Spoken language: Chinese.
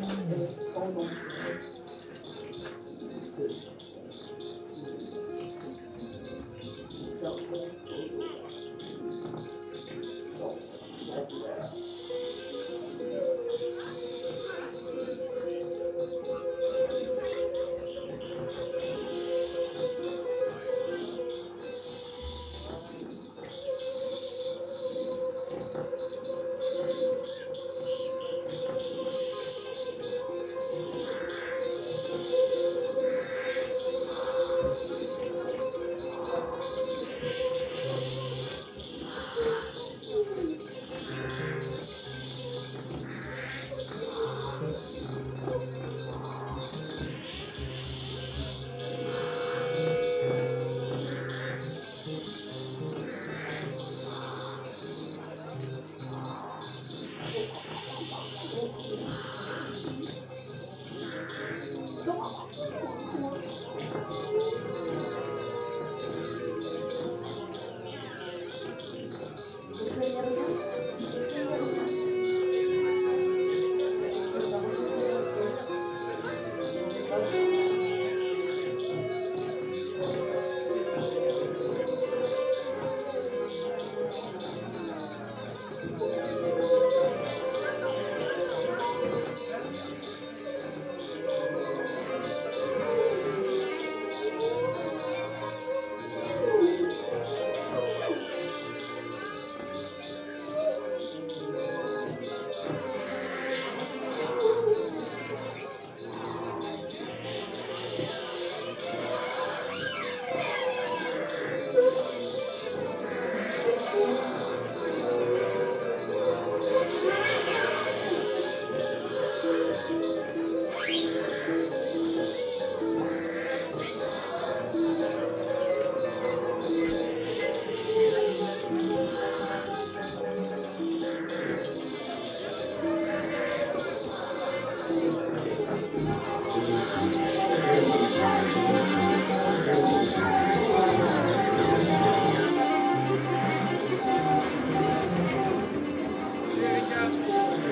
This.